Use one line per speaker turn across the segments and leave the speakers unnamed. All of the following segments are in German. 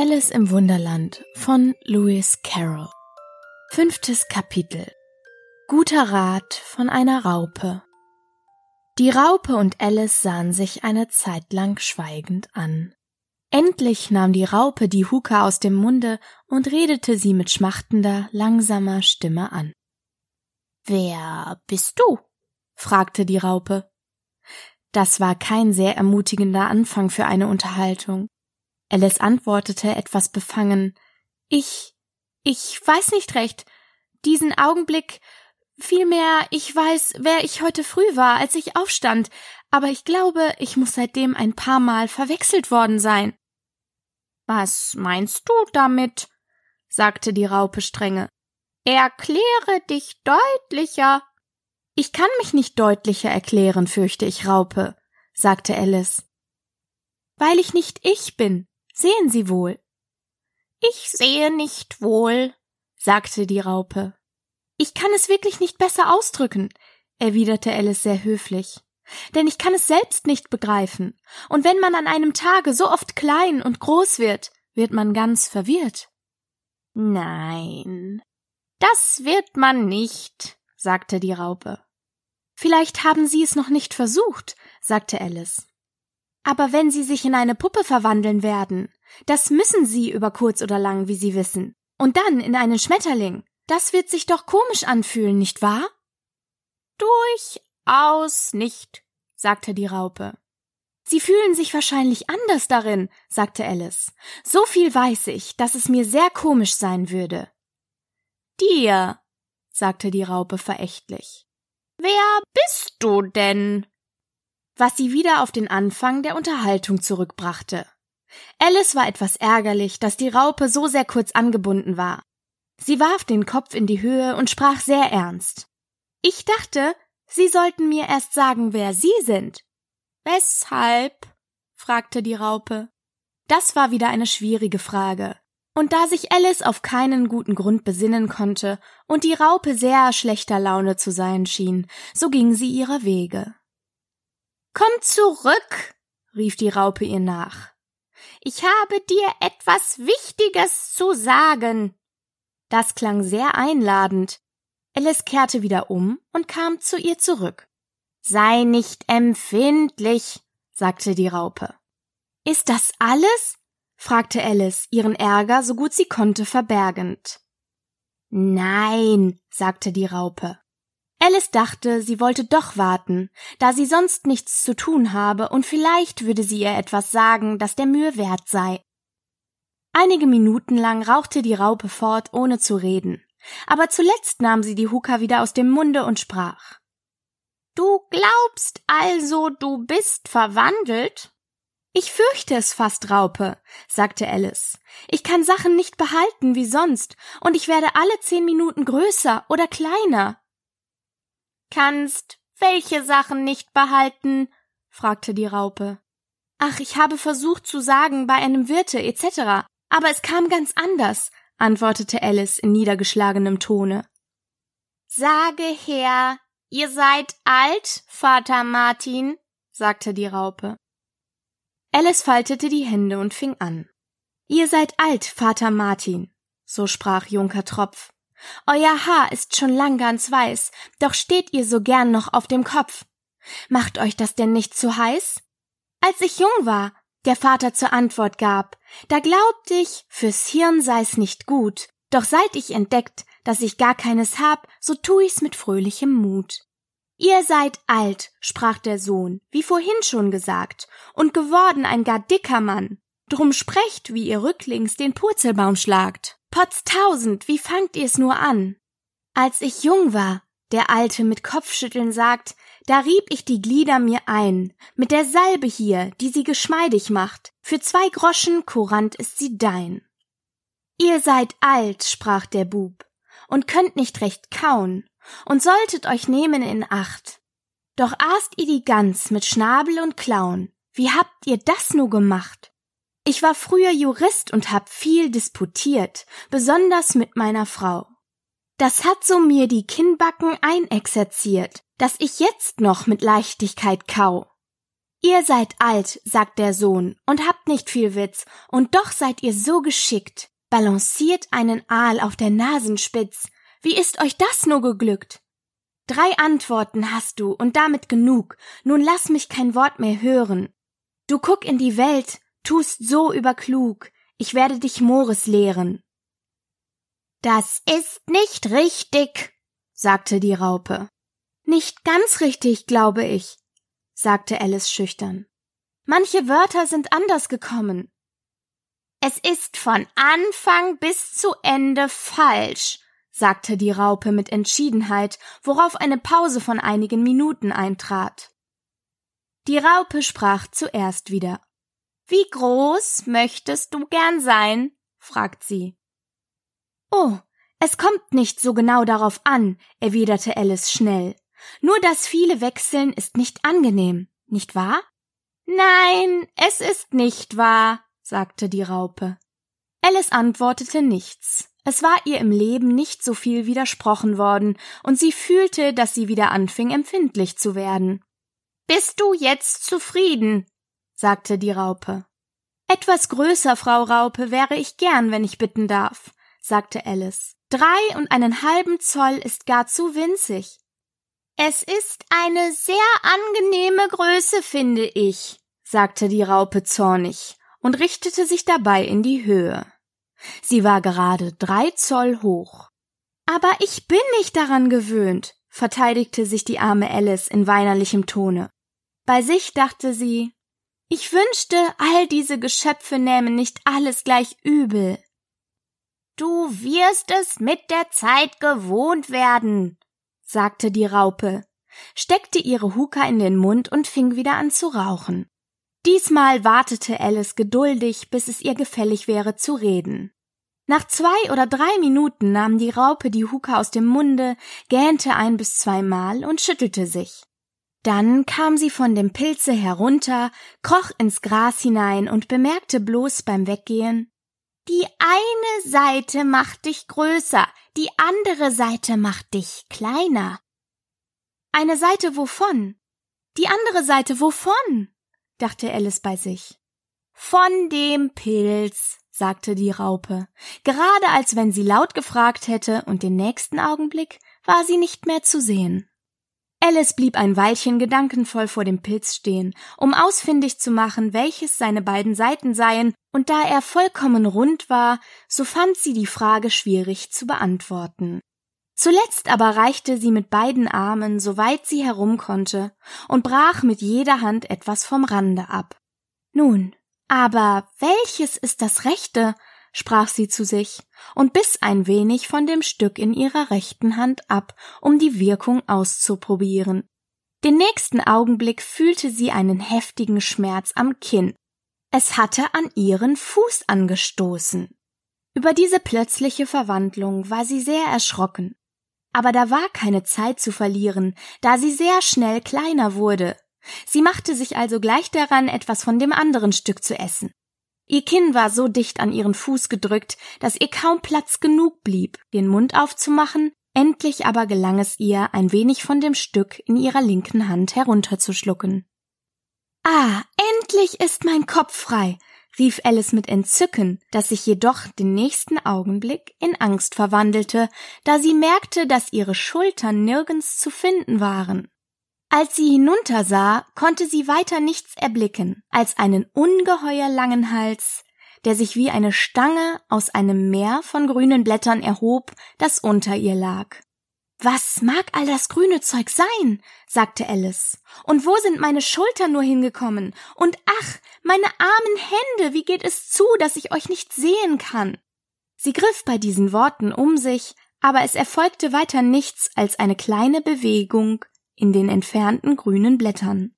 Alice im Wunderland von Lewis Carroll Fünftes Kapitel Guter Rat von einer Raupe Die Raupe und Alice sahen sich eine Zeit lang schweigend an. Endlich nahm die Raupe die Huka aus dem Munde und redete sie mit schmachtender, langsamer Stimme an. Wer bist du? fragte die Raupe. Das war kein sehr ermutigender Anfang für eine Unterhaltung. Alice antwortete etwas befangen. Ich, ich weiß nicht recht. Diesen Augenblick, vielmehr, ich weiß, wer ich heute früh war, als ich aufstand, aber ich glaube, ich muss seitdem ein paar Mal verwechselt worden sein. Was meinst du damit? sagte die Raupe strenge. Erkläre dich deutlicher. Ich kann mich nicht deutlicher erklären, fürchte ich, Raupe, sagte Alice. Weil ich nicht ich bin, Sehen Sie wohl. Ich sehe nicht wohl, sagte die Raupe. Ich kann es wirklich nicht besser ausdrücken, erwiderte Alice sehr höflich. Denn ich kann es selbst nicht begreifen. Und wenn man an einem Tage so oft klein und groß wird, wird man ganz verwirrt. Nein, das wird man nicht, sagte die Raupe. Vielleicht haben Sie es noch nicht versucht, sagte Alice. Aber wenn sie sich in eine Puppe verwandeln werden, das müssen sie über kurz oder lang, wie sie wissen. Und dann in einen Schmetterling. Das wird sich doch komisch anfühlen, nicht wahr? Durchaus nicht, sagte die Raupe. Sie fühlen sich wahrscheinlich anders darin, sagte Alice. So viel weiß ich, dass es mir sehr komisch sein würde. Dir, sagte die Raupe verächtlich. Wer bist du denn? Was sie wieder auf den Anfang der Unterhaltung zurückbrachte. Alice war etwas ärgerlich, dass die Raupe so sehr kurz angebunden war. Sie warf den Kopf in die Höhe und sprach sehr ernst. Ich dachte, Sie sollten mir erst sagen, wer Sie sind. Weshalb? fragte die Raupe. Das war wieder eine schwierige Frage. Und da sich Alice auf keinen guten Grund besinnen konnte und die Raupe sehr schlechter Laune zu sein schien, so ging sie ihrer Wege. Komm zurück, rief die Raupe ihr nach. Ich habe dir etwas Wichtiges zu sagen. Das klang sehr einladend. Alice kehrte wieder um und kam zu ihr zurück. Sei nicht empfindlich, sagte die Raupe. Ist das alles? fragte Alice, ihren Ärger so gut sie konnte verbergend. Nein, sagte die Raupe. Alice dachte, sie wollte doch warten, da sie sonst nichts zu tun habe, und vielleicht würde sie ihr etwas sagen, das der Mühe wert sei. Einige Minuten lang rauchte die Raupe fort, ohne zu reden, aber zuletzt nahm sie die Huka wieder aus dem Munde und sprach Du glaubst also, du bist verwandelt? Ich fürchte es fast, Raupe, sagte Alice. Ich kann Sachen nicht behalten wie sonst, und ich werde alle zehn Minuten größer oder kleiner. Kannst welche Sachen nicht behalten? fragte die Raupe. Ach, ich habe versucht zu sagen bei einem Wirte etc., aber es kam ganz anders, antwortete Alice in niedergeschlagenem Tone. Sage her, ihr seid alt, Vater Martin, sagte die Raupe. Alice faltete die Hände und fing an. Ihr seid alt, Vater Martin, so sprach Junker Tropf. Euer Haar ist schon lang ganz weiß, doch steht ihr so gern noch auf dem Kopf. Macht euch das denn nicht zu heiß? Als ich jung war, der Vater zur Antwort gab, da glaubt ich, fürs Hirn sei's nicht gut, doch seit ich entdeckt, dass ich gar keines hab, so tu ich's mit fröhlichem Mut. Ihr seid alt, sprach der Sohn, wie vorhin schon gesagt, und geworden ein gar dicker Mann. Drum sprecht, wie ihr rücklings den Purzelbaum schlagt. Potztausend, wie fangt ihr's nur an? Als ich jung war, der Alte mit Kopfschütteln sagt, da rieb ich die Glieder mir ein, mit der Salbe hier, die sie geschmeidig macht, für zwei Groschen Kurant ist sie dein. Ihr seid alt, sprach der Bub, und könnt nicht recht kauen, und solltet euch nehmen in Acht. Doch aßt ihr die Gans mit Schnabel und Klauen, wie habt ihr das nur gemacht? Ich war früher Jurist und hab viel disputiert, besonders mit meiner Frau. Das hat so mir die Kinnbacken einexerziert, dass ich jetzt noch mit Leichtigkeit kau. Ihr seid alt, sagt der Sohn, und habt nicht viel Witz, und doch seid ihr so geschickt. Balanciert einen Aal auf der Nasenspitz. Wie ist euch das nur geglückt? Drei Antworten hast du, und damit genug. Nun lass mich kein Wort mehr hören. Du guck in die Welt, tust so überklug. Ich werde dich Mores lehren. Das ist nicht richtig, sagte die Raupe. Nicht ganz richtig, glaube ich, sagte Alice schüchtern. Manche Wörter sind anders gekommen. Es ist von Anfang bis zu Ende falsch, sagte die Raupe mit Entschiedenheit, worauf eine Pause von einigen Minuten eintrat. Die Raupe sprach zuerst wieder. Wie groß möchtest du gern sein? fragt sie. Oh, es kommt nicht so genau darauf an, erwiderte Alice schnell. Nur das viele Wechseln ist nicht angenehm, nicht wahr? Nein, es ist nicht wahr, sagte die Raupe. Alice antwortete nichts. Es war ihr im Leben nicht so viel widersprochen worden, und sie fühlte, dass sie wieder anfing, empfindlich zu werden. Bist du jetzt zufrieden? Sagte die Raupe. Etwas größer, Frau Raupe, wäre ich gern, wenn ich bitten darf, sagte Alice. Drei und einen halben Zoll ist gar zu winzig. Es ist eine sehr angenehme Größe, finde ich, sagte die Raupe zornig und richtete sich dabei in die Höhe. Sie war gerade drei Zoll hoch. Aber ich bin nicht daran gewöhnt, verteidigte sich die arme Alice in weinerlichem Tone. Bei sich dachte sie, ich wünschte, all diese Geschöpfe nähmen nicht alles gleich übel. Du wirst es mit der Zeit gewohnt werden, sagte die Raupe, steckte ihre Huka in den Mund und fing wieder an zu rauchen. Diesmal wartete Alice geduldig, bis es ihr gefällig wäre zu reden. Nach zwei oder drei Minuten nahm die Raupe die Huka aus dem Munde, gähnte ein bis zweimal und schüttelte sich. Dann kam sie von dem Pilze herunter, kroch ins Gras hinein und bemerkte bloß beim Weggehen Die eine Seite macht dich größer, die andere Seite macht dich kleiner. Eine Seite wovon? Die andere Seite wovon? dachte Alice bei sich. Von dem Pilz, sagte die Raupe, gerade als wenn sie laut gefragt hätte, und den nächsten Augenblick war sie nicht mehr zu sehen. Alice blieb ein Weilchen gedankenvoll vor dem Pilz stehen, um ausfindig zu machen, welches seine beiden Seiten seien, und da er vollkommen rund war, so fand sie die Frage schwierig zu beantworten. Zuletzt aber reichte sie mit beiden Armen, so weit sie herum konnte, und brach mit jeder Hand etwas vom Rande ab. Nun, aber welches ist das Rechte? Sprach sie zu sich und biss ein wenig von dem Stück in ihrer rechten Hand ab, um die Wirkung auszuprobieren. Den nächsten Augenblick fühlte sie einen heftigen Schmerz am Kinn. Es hatte an ihren Fuß angestoßen. Über diese plötzliche Verwandlung war sie sehr erschrocken. Aber da war keine Zeit zu verlieren, da sie sehr schnell kleiner wurde. Sie machte sich also gleich daran, etwas von dem anderen Stück zu essen. Ihr Kinn war so dicht an ihren Fuß gedrückt, dass ihr kaum Platz genug blieb, den Mund aufzumachen, endlich aber gelang es ihr, ein wenig von dem Stück in ihrer linken Hand herunterzuschlucken. Ah, endlich ist mein Kopf frei, rief Alice mit Entzücken, das sich jedoch den nächsten Augenblick in Angst verwandelte, da sie merkte, dass ihre Schultern nirgends zu finden waren. Als sie hinuntersah, konnte sie weiter nichts erblicken als einen ungeheuer langen Hals, der sich wie eine Stange aus einem Meer von grünen Blättern erhob, das unter ihr lag. Was mag all das grüne Zeug sein? sagte Alice. Und wo sind meine Schultern nur hingekommen? Und ach, meine armen Hände, wie geht es zu, dass ich euch nicht sehen kann? Sie griff bei diesen Worten um sich, aber es erfolgte weiter nichts als eine kleine Bewegung, in den entfernten grünen Blättern.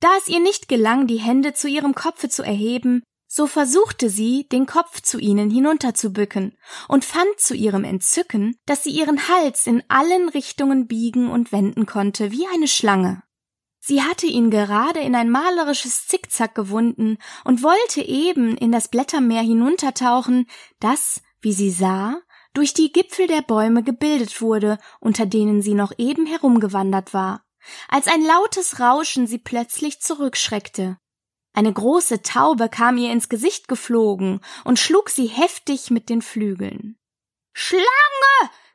Da es ihr nicht gelang, die Hände zu ihrem Kopfe zu erheben, so versuchte sie, den Kopf zu ihnen hinunterzubücken und fand zu ihrem Entzücken, dass sie ihren Hals in allen Richtungen biegen und wenden konnte wie eine Schlange. Sie hatte ihn gerade in ein malerisches Zickzack gewunden und wollte eben in das Blättermeer hinuntertauchen, das, wie sie sah, durch die Gipfel der Bäume gebildet wurde, unter denen sie noch eben herumgewandert war. als ein lautes Rauschen sie plötzlich zurückschreckte. Eine große Taube kam ihr ins Gesicht geflogen und schlug sie heftig mit den Flügeln. Schlange!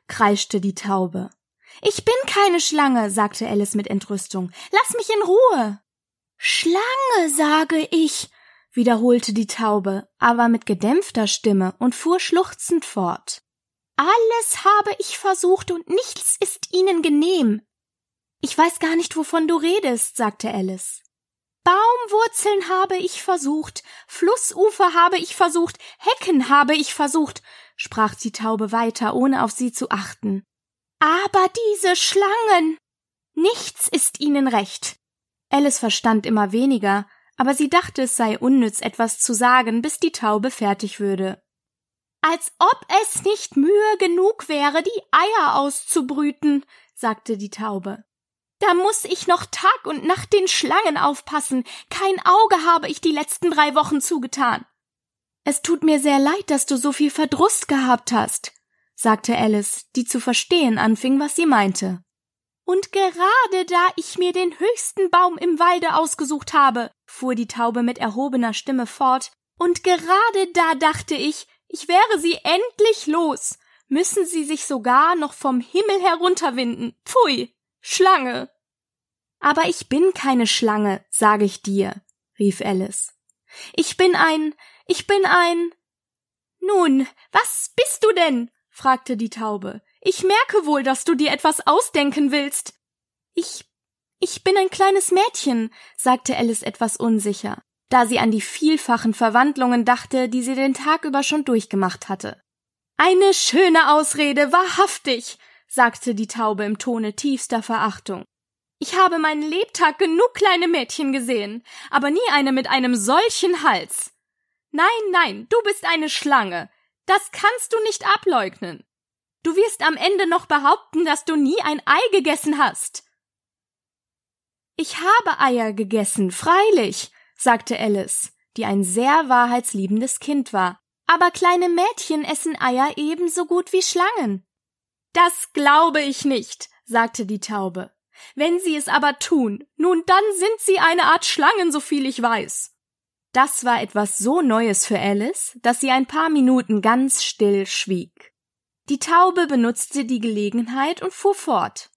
kreischte die Taube. Ich bin keine Schlange, sagte Alice mit Entrüstung. Lass mich in Ruhe. Schlange, sage ich, wiederholte die Taube, aber mit gedämpfter Stimme und fuhr schluchzend fort. Alles habe ich versucht und nichts ist ihnen genehm. Ich weiß gar nicht, wovon du redest, sagte Alice. Baumwurzeln habe ich versucht, Flussufer habe ich versucht, Hecken habe ich versucht, sprach die Taube weiter, ohne auf sie zu achten. Aber diese Schlangen. Nichts ist ihnen recht. Alice verstand immer weniger, aber sie dachte, es sei unnütz, etwas zu sagen, bis die Taube fertig würde. Als ob es nicht Mühe genug wäre, die Eier auszubrüten, sagte die Taube. Da muss ich noch Tag und Nacht den Schlangen aufpassen. Kein Auge habe ich die letzten drei Wochen zugetan. Es tut mir sehr leid, dass du so viel Verdruss gehabt hast, sagte Alice, die zu verstehen anfing, was sie meinte. Und gerade da ich mir den höchsten Baum im Walde ausgesucht habe, fuhr die Taube mit erhobener Stimme fort, und gerade da dachte ich, ich wäre sie endlich los, müssen sie sich sogar noch vom Himmel herunterwinden. Pfui, Schlange. Aber ich bin keine Schlange, sage ich dir, rief Alice. Ich bin ein, ich bin ein. Nun, was bist du denn? fragte die Taube. Ich merke wohl, dass du dir etwas ausdenken willst. Ich ich bin ein kleines Mädchen, sagte Alice etwas unsicher, da sie an die vielfachen Verwandlungen dachte, die sie den Tag über schon durchgemacht hatte. Eine schöne Ausrede, wahrhaftig, sagte die Taube im Tone tiefster Verachtung. Ich habe meinen Lebtag genug kleine Mädchen gesehen, aber nie eine mit einem solchen Hals. Nein, nein, du bist eine Schlange. Das kannst du nicht ableugnen. Du wirst am Ende noch behaupten, dass du nie ein Ei gegessen hast. Ich habe Eier gegessen, freilich, sagte Alice, die ein sehr wahrheitsliebendes Kind war. Aber kleine Mädchen essen Eier ebenso gut wie Schlangen. Das glaube ich nicht, sagte die Taube. Wenn sie es aber tun, nun dann sind sie eine Art Schlangen, so viel ich weiß. Das war etwas so Neues für Alice, dass sie ein paar Minuten ganz still schwieg. Die Taube benutzte die Gelegenheit und fuhr fort.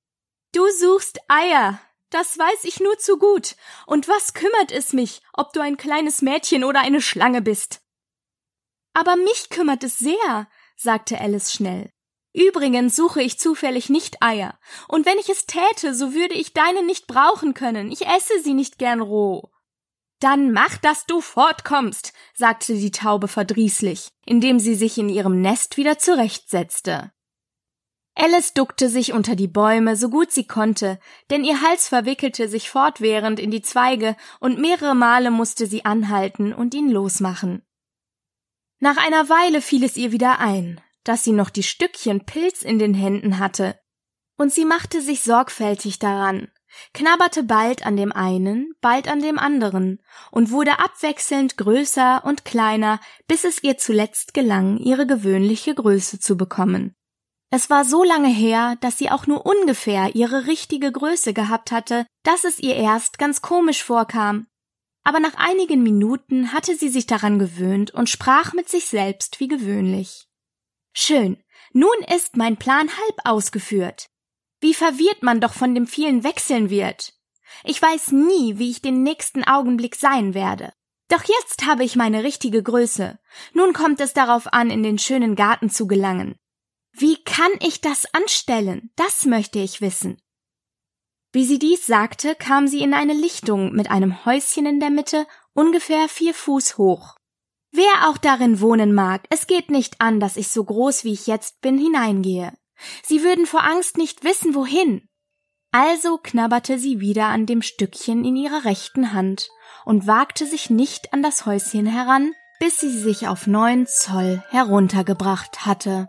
Du suchst Eier, das weiß ich nur zu gut. Und was kümmert es mich, ob du ein kleines Mädchen oder eine Schlange bist? Aber mich kümmert es sehr, sagte Alice schnell. Übrigens suche ich zufällig nicht Eier, und wenn ich es täte, so würde ich deine nicht brauchen können. Ich esse sie nicht gern roh. Dann mach, dass du fortkommst, sagte die Taube verdrießlich, indem sie sich in ihrem Nest wieder zurechtsetzte. Alice duckte sich unter die Bäume, so gut sie konnte, denn ihr Hals verwickelte sich fortwährend in die Zweige und mehrere Male musste sie anhalten und ihn losmachen. Nach einer Weile fiel es ihr wieder ein, dass sie noch die Stückchen Pilz in den Händen hatte, und sie machte sich sorgfältig daran, knabberte bald an dem einen, bald an dem anderen und wurde abwechselnd größer und kleiner, bis es ihr zuletzt gelang, ihre gewöhnliche Größe zu bekommen. Es war so lange her, dass sie auch nur ungefähr ihre richtige Größe gehabt hatte, dass es ihr erst ganz komisch vorkam. Aber nach einigen Minuten hatte sie sich daran gewöhnt und sprach mit sich selbst wie gewöhnlich. Schön, nun ist mein Plan halb ausgeführt. Wie verwirrt man doch von dem vielen Wechseln wird. Ich weiß nie, wie ich den nächsten Augenblick sein werde. Doch jetzt habe ich meine richtige Größe. Nun kommt es darauf an, in den schönen Garten zu gelangen. Wie kann ich das anstellen? Das möchte ich wissen. Wie sie dies sagte, kam sie in eine Lichtung mit einem Häuschen in der Mitte, ungefähr vier Fuß hoch. Wer auch darin wohnen mag, es geht nicht an, dass ich so groß wie ich jetzt bin hineingehe. Sie würden vor Angst nicht wissen, wohin. Also knabberte sie wieder an dem Stückchen in ihrer rechten Hand und wagte sich nicht an das Häuschen heran, bis sie sich auf neun Zoll heruntergebracht hatte.